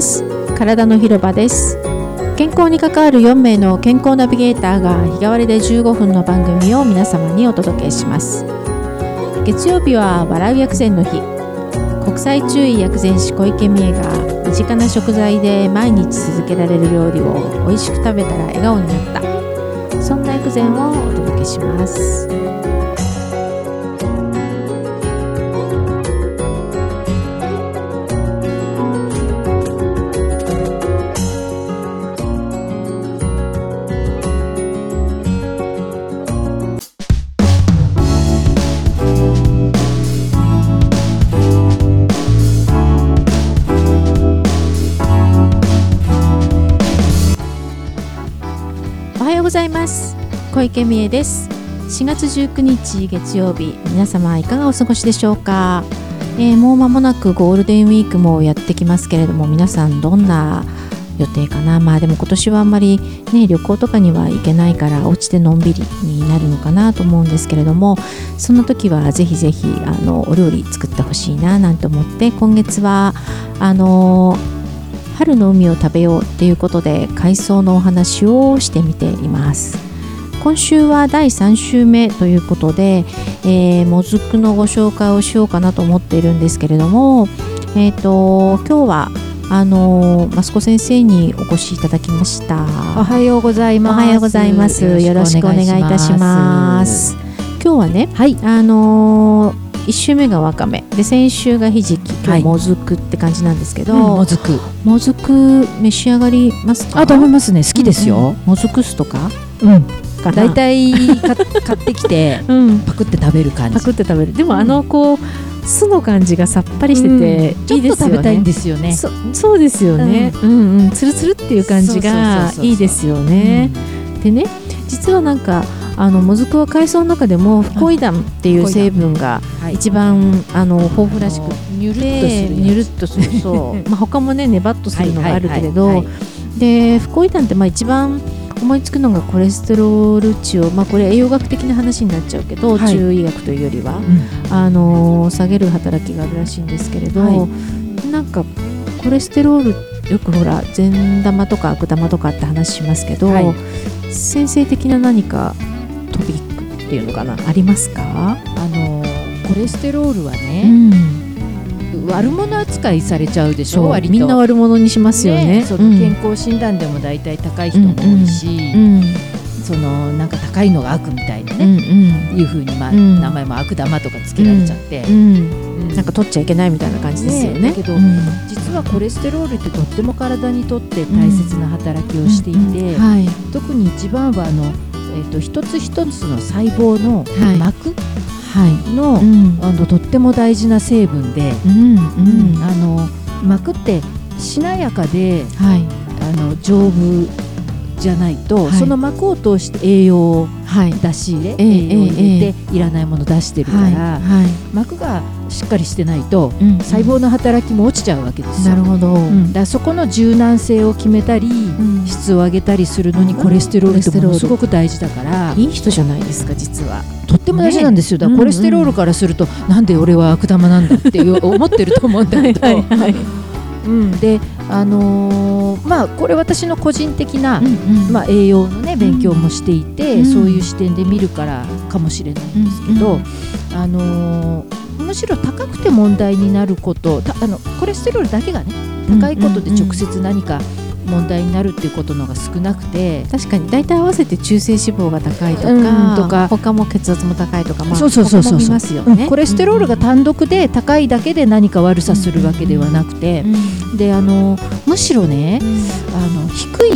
ます。体の広場です。健康に関わる4名の健康ナビゲーターが日替わりで15分の番組を皆様にお届けします。月曜日は笑う薬膳の日。国際注意薬膳師小池美恵が身近な食材で毎日続けられる料理を美味しく食べたら笑顔になった。そんな薬膳をお届けします。ございます。小池美恵です。4月19日月曜日皆様いかがお過ごしでしょうか、えーもう間もなくゴールデンウィークもやってきますけれども皆さんどんな予定かな？まあでも今年はあんまりね旅行とかには行けないからお家でのんびりになるのかなと思うんですけれどもその時はぜひぜひあのお料理作ってほしいななんて思って今月はあの春の海を食べようっていうことで海藻のお話をしてみています。今週は第3週目ということで、えーもずくのご紹介をしようかなと思っているんですけれどもえっ、と今日はあのマスコ先生にお越しいただきました。おはようございおます。はようございます。よろしくお願いいたします。今日はねはい。あのー1週目がわかめ。で先週がひじき。今はい。日もずくって感じなんですけど、もずく。もずく召し上がりますか？あ、食べますね。好きですうんよ。うん。もずく酢とか？うん。かなだ。いたいか買ってきてうん。パクって食べる感じ。パクって食べる。でも、うん。あのこう酢の感じがさっぱりしてて、ちょっといいですよね。食べたいんですよね。そそうですよね、うん、うんつるつるっていう感じがいいですよね、でね実はなんかあのもずくは海藻の中でもフコイダンっていう成分が。一番あの豊富らしくニュルっとすでる。ニュルっとする。そう。まあ他もねネバっとするのがあるけれど、でフコイダンってまあ一番思いつくのがコレステロール値を、まあ、これ栄養学的な話になっちゃうけど、はい。中医学というよりは、うん。あのー下げる働きがあるらしいんですけれど、はなんかコレステロールよくほら善玉とか悪玉とかって話しますけど、はい。先生的な何かトピックっていうのかな？ありますか、あのコレステロールはうね、ん、悪者扱いされちゃうでしょ。そうみんな悪者にしますよね。その健康診断でも大体高い人も多いし、うんそのなんか高いのが悪みたいなうね。ん。いうふうに、まあうん。名前も悪玉とかつけられちゃって、うん。うん。うんなんか取っちゃいけないみたいな感じですよね。ねだけどうん。実はコレステロールってとっても体にとって大切な働きをしていて、特に一番はあの、えー、と一つ一つの細胞のはい。膜はい。の,、うん。あのとっても大事な成分で、うんうん。あの膜ってしなやかではい。あの丈夫じゃないと、はい。その膜を通して栄養をはい。出し入れ、ええ栄養を入れえて、いらないもの出してるから、はい。はい。膜がしっかりしてないとうん細胞の働きも落ちちゃうわけですよ。なるほど。うんだそこの柔軟性を決めたり、うん質を上げたりするのにコレステロールってものすごく大事だから、いい人じゃないですか実は。とっても大事なんですよ、だからコレステロールからすると、なんで俺は悪玉なんだっていう 思ってると思うんだけど、はい。うん、で、あのーまあこれ私の個人的な、まあ、栄養のね勉強もしていて、うん。そういう視点で見るからかもしれないんですけど、うんあのーむしろ高くて問題になることたあのコレステロールだけがね高いことで直接何か問題になるっていうことのが少なくて、確かに。大体合わせて中性脂肪が高いとか,、うん。とか他も血圧も高いとか、まあ、そうそうそう。そうますよね、うん。コレステロールが単独で高いだけで何か悪さするわけではなくて。う、ん。であのむしろねあの低い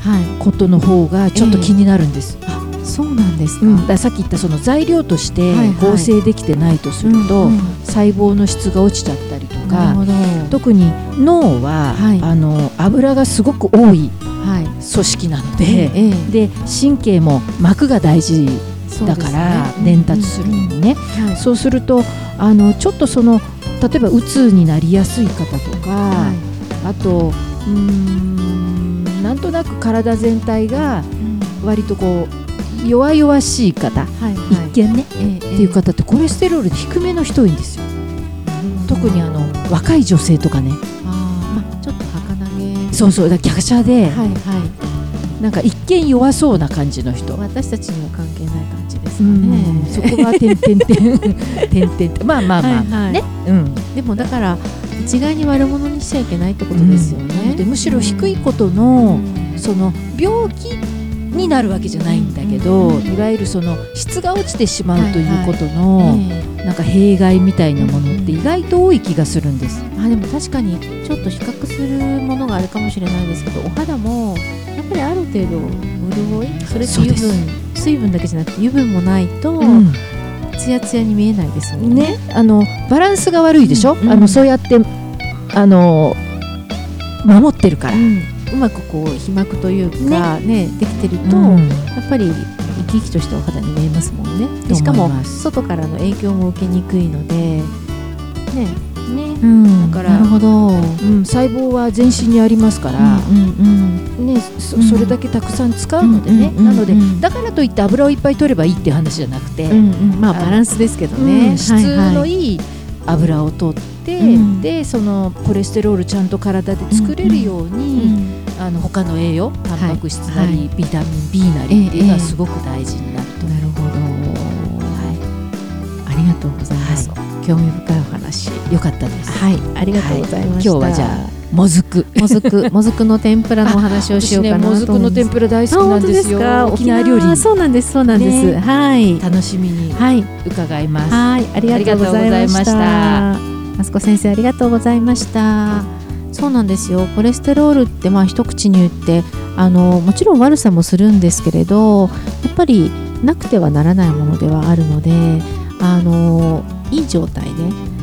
はい。ことの方がちょっと気になるんです、あそうなんですか、うん。だからさっき言ったその材料として合成できてないとすると、細胞の質が落ちちゃったりとか。特に脳は、はい。あの油がすごく多いはい。組織なのえで、えで神経も膜が大事だかそうですね。ら伝達するのにね、はい。そうするとあのちょっとその例えばうつになりやすい方とか、はあとうーんなんとなく体全体がい割とこう弱々しい方、はいはい。一見ね、ええ。っていう方ってコレステロールで低めの人多いんですよ特にあの若い女性とかね。あー。まあちょっとそうそうだから華奢で、はいはい。なんか一見弱そうな感じの人、私たちには関係ない感じですかうん。ね、そこは点々点 点々。まあまあまあ、はいはい。ね、うん、でもだから一概に悪者にしちゃいけないってことですよね、でむしろ低いことうの、ん。その病気になるわけじゃないんだけど、うんいわゆるその質が落ちてしまうということの、ええ。なんか弊害みたいなものって意外と多い気がするんです。あでも確かにちょっと比較するものがあるかもしれないですけどお肌もやっぱりある程度潤いそれと油そうです。分水分だけじゃなくて油分もないとうん。ツヤツヤに見えないですもんね。ね、あのバランスが悪いでしょ、うん。あのそうやってあの守ってるから。うんうまくこう皮膜というかね。できてると、うん。やっぱり生き生きとしたお肌に見えますもんね。しかも外からの影響も受けにくいので、ね、ね。うん、だからなるほど。うん、細胞は全身にありますから、うんうんね、そうん。それだけたくさん使うのでね、うんなのでうん。だからといって油をいっぱい取ればいいっていう話じゃなくて、うんうん。まあバランスですけどね。うん質のいい油を取って、うん。でそのコレステロールちゃんと体で作れるように、あの他の栄養タンパク質なり、はい。ビタミン B なりっていうのはええすごく大事になると、なるほど。はありがとうございます。興味深いお話。い、よかったです、はい、ありがとうございました。今日はじゃあもずく。もずく、もずくの天ぷらのお話をしようかなと私ねもずくの天ぷら大好きなんですよ。あ本当沖縄料理。あそうなんです、そうなんです。ね。はい。楽しみにはい。伺います、はい、ありがとうございました。マスコ先生ありがとうございました。そうなんですよ。コレステロールってまあ一口に言ってあのもちろん悪さもするんですけれど、やっぱりなくてはならないものではあるので、あのいい状態で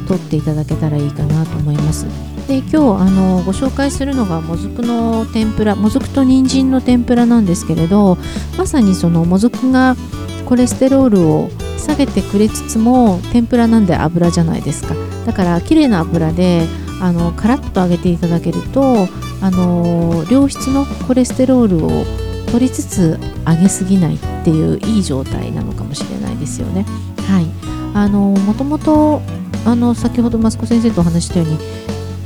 取っていただけたらいいかなと思います。で今日あのご紹介するのがもずくの天ぷらもずくと人参の天ぷらなんですけれどまさにそのもずくがコレステロールを下げてくれつつも天ぷらなんで油じゃないですかだから綺麗な油であのカラッと揚げていただけるとあの良質のコレステロールを取りつつ揚げすぎないっていういい状態なのかもしれないですよね。はい、あのもともとあの先ほど益子先生とお話したように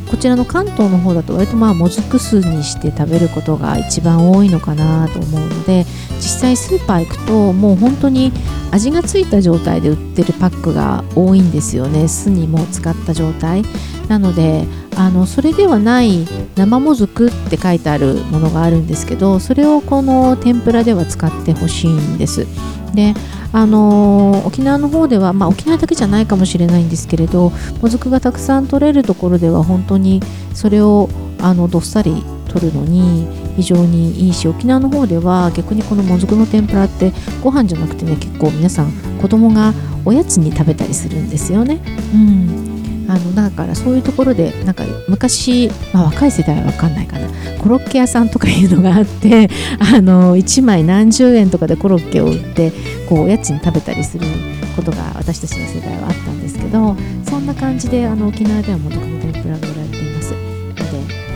こちらの関東の方だと割とまあもずく酢にして食べることが一番多いのかなと思うので実際スーパー行くともう本当に味がついた状態で売ってるパックが多いんですよね。酢にも使った状態。なのであのそれではない生もずくって書いてあるものがあるんですけどそれをこの天ぷらでは使ってほしいんです。であの沖縄の方では、まあ、沖縄だけじゃないかもしれないんですけれどもずくがたくさん取れるところでは本当にそれをあのどっさり取るのに非常にいいし沖縄の方では逆にこのもずくの天ぷらってご飯じゃなくてね結構皆さん子供がおやつに食べたりするんですよね。うんあのだからそういうところでなんか昔、まあ、若い世代は分かんないかな。コロッケ屋さんとかいうのがあって あの1枚何十円とかでコロッケを売ってこうおやつに食べたりすることが私たちの世代はあったんですけどそんな感じであの沖縄ではもずくの天ぷらが売られています。ので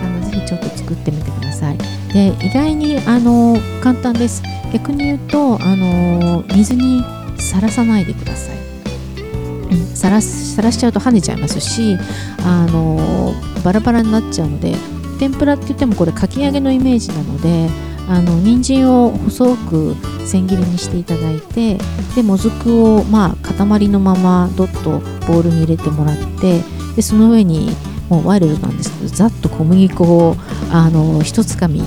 あのぜひちょっと作ってみてください。で意外にあの簡単です。逆に言うとあの水にさらさないでください。さらさらしちゃうと跳ねちゃいますしあのバラバラになっちゃうので天ぷらって言ってもこれかき揚げのイメージなのであの人参を細く千切りにしていただいてでもずくをまあ塊のままドッとボウルに入れてもらってでその上にもうワイルドなんですけどざっと小麦粉をあの一つかみ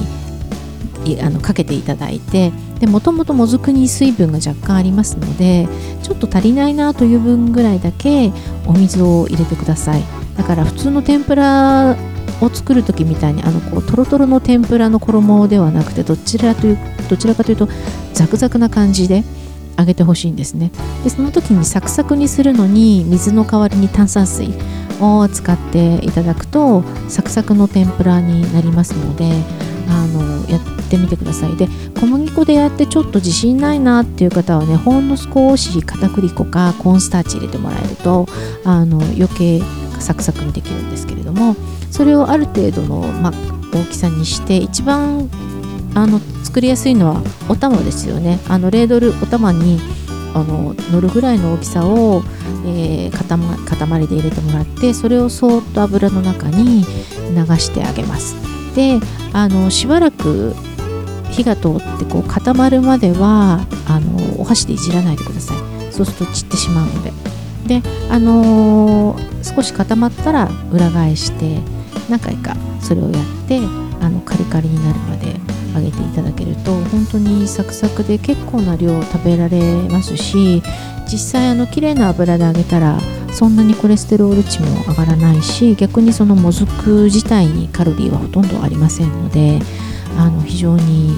あのかけていただいてでもともともずくに水分が若干ありますのでちょっと足りないなという分ぐらいだけお水を入れてください。だから普通の天ぷらを作る時みたいにあのこうトロトロの天ぷらの衣ではなくてどちらというどちらかというとザクザクな感じで揚げてほしいんですね。でその時にサクサクにするのに水の代わりに炭酸水を使っていただくとサクサクの天ぷらになりますのであのやってみてください。で小麦粉でやってちょっと自信ないなっていう方はねほんの少し片栗粉かコーンスターチ入れてもらえるとあの余計サクサクにできるんですけれどもそれをある程度の、ま、大きさにして一番あの作りやすいのはお玉ですよね。あのレードルお玉にあの乗るぐらいの大きさを、えー塊塊で入れてもらってそれをそーっと油の中に流してあげます。であのしばらく火が通ってこう固まるまではあのお箸でいじらないでください。そうすると散ってしまうので。であのー少し固まったら裏返して何回かそれをやってあのカリカリになるまで揚げていただけると本当にサクサクで結構な量食べられますし実際あの綺麗な油で揚げたらそんなにコレステロール値も上がらないし逆にそのもずく自体にカロリーはほとんどありませんのであの非常に、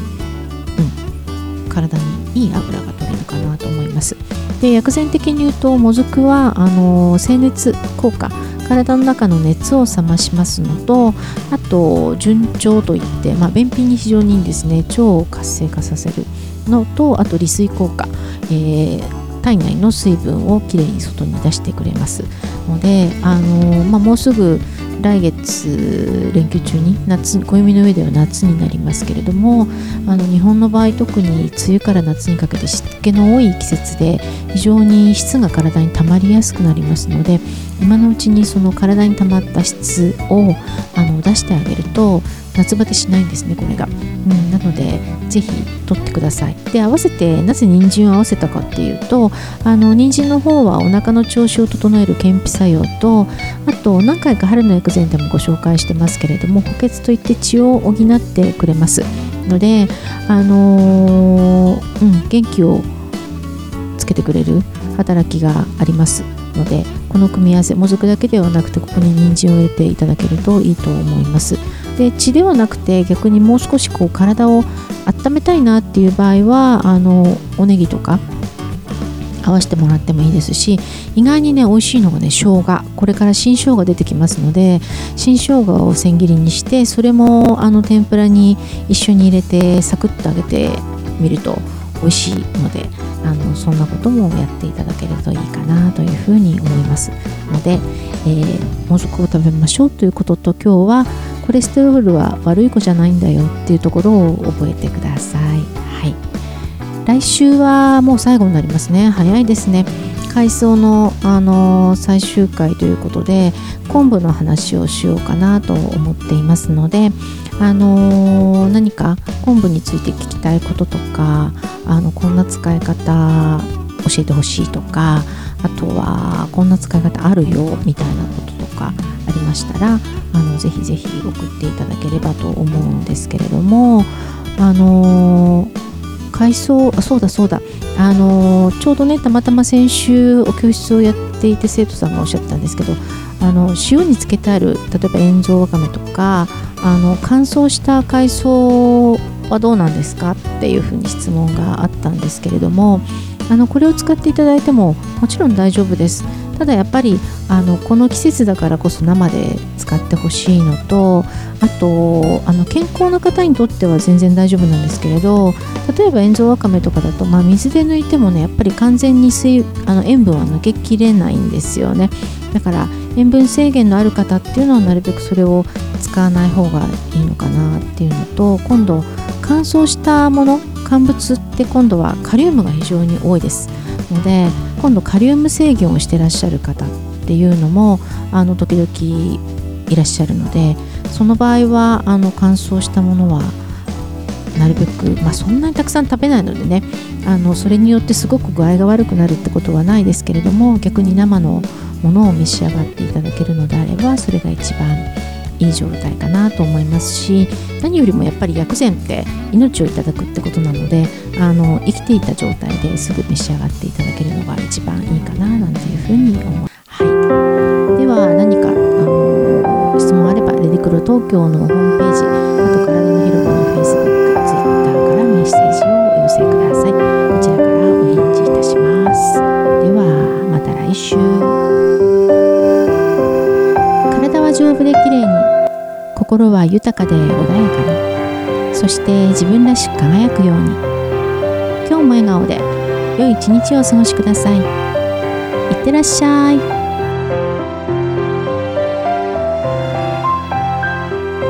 うん、体にいい油が取れるかなと思います。で薬膳的に言うともずくはあの清熱効果体の中の熱を冷ましますのとあと順調といって、まあ、便秘に非常にいいんですね。腸を活性化させるのとあと利水効果、えー体内の水分をきれいに外に出してくれますので、あのまあ、もうすぐ来月連休中に夏暦の上では夏になりますけれどもあの日本の場合特に梅雨から夏にかけて湿気の多い季節で非常に質が体に溜まりやすくなりますので今のうちにその体に溜まった質をあの出してあげると夏バテしないんですねこれが、うん、なのでぜひ取ってください。で合わせてなぜ人参を合わせたかっていうとあの人参の方はお腹の調子を整える健脾作用とあと何回か春の薬膳でもご紹介してますけれども補欠といって血を補ってくれます。のであのーうん、元気をつけてくれる働きがあります。のでこの組み合わせもずくだけではなくてここに人参を入れていただけるといいと思います。で血ではなくて逆にもう少しこう体を温めたいなっていう場合はあのおネギとか合わせてもらってもいいですし意外にね美味しいのがね生姜。これから新生姜出てきますので新生姜を千切りにしてそれもあの天ぷらに一緒に入れてサクッと揚げてみると美味しいのであのそんなこともやっていただけるといいかなというふうに思いますので、えー、もずくを食べましょうということと今日はコレステロールは悪い子じゃないんだよっていうところを覚えてください。はい。来週はもう最後になりますね。早いですね。海藻の、あのー最終回ということで昆布の話をしようかなと思っていますので、あのー何か昆布について聞きたいこととかあのこんな使い方教えてほしいとかあとはこんな使い方あるよみたいなことかありましたらあのぜひぜひ送っていただければと思うんですけれどもあのー海藻あそうだそうだ。あのーちょうどねたまたま先週お教室をやっていて生徒さんがおっしゃったんですけどあの塩につけてある例えば塩蔵わかめとかあの乾燥した海藻はどうなんですか？っていうふうに質問があったんですけれどもあのこれを使っていただいてももちろん大丈夫です。ただやっぱりあのこの季節だからこそ生で使ってほしいのとあとあの健康な方にとっては全然大丈夫なんですけれど例えば塩蔵わかめとかだと、まあ、水で抜いてもねやっぱり完全に水あの塩分は抜けきれないんですよね。だから塩分制限のある方っていうのはなるべくそれを使わない方がいいのかなっていうのと今度乾燥したもの乾物って今度はカリウムが非常に多いですので今度カリウム制限をしてらっしゃる方っていうのもあの時々いらっしゃるのでその場合はあの乾燥したものはなるべく、まあ、そんなにたくさん食べないのでねあのそれによってすごく具合が悪くなるってことはないですけれども逆に生のものを召し上がっていただけるのであればそれが一番いい状態かなと思いますし何よりもやっぱり薬膳って命をいただくってことなのであの生きていた状態ですぐ召し上がっていただけるのが一番いいかななんていうふうに思います。はい、では何かあの質問あればレディクロ東京のホームページは豊かで穏やかにそして自分らしく輝くように。今日も笑顔で良い一日をお過ごしください。いってらっしゃい。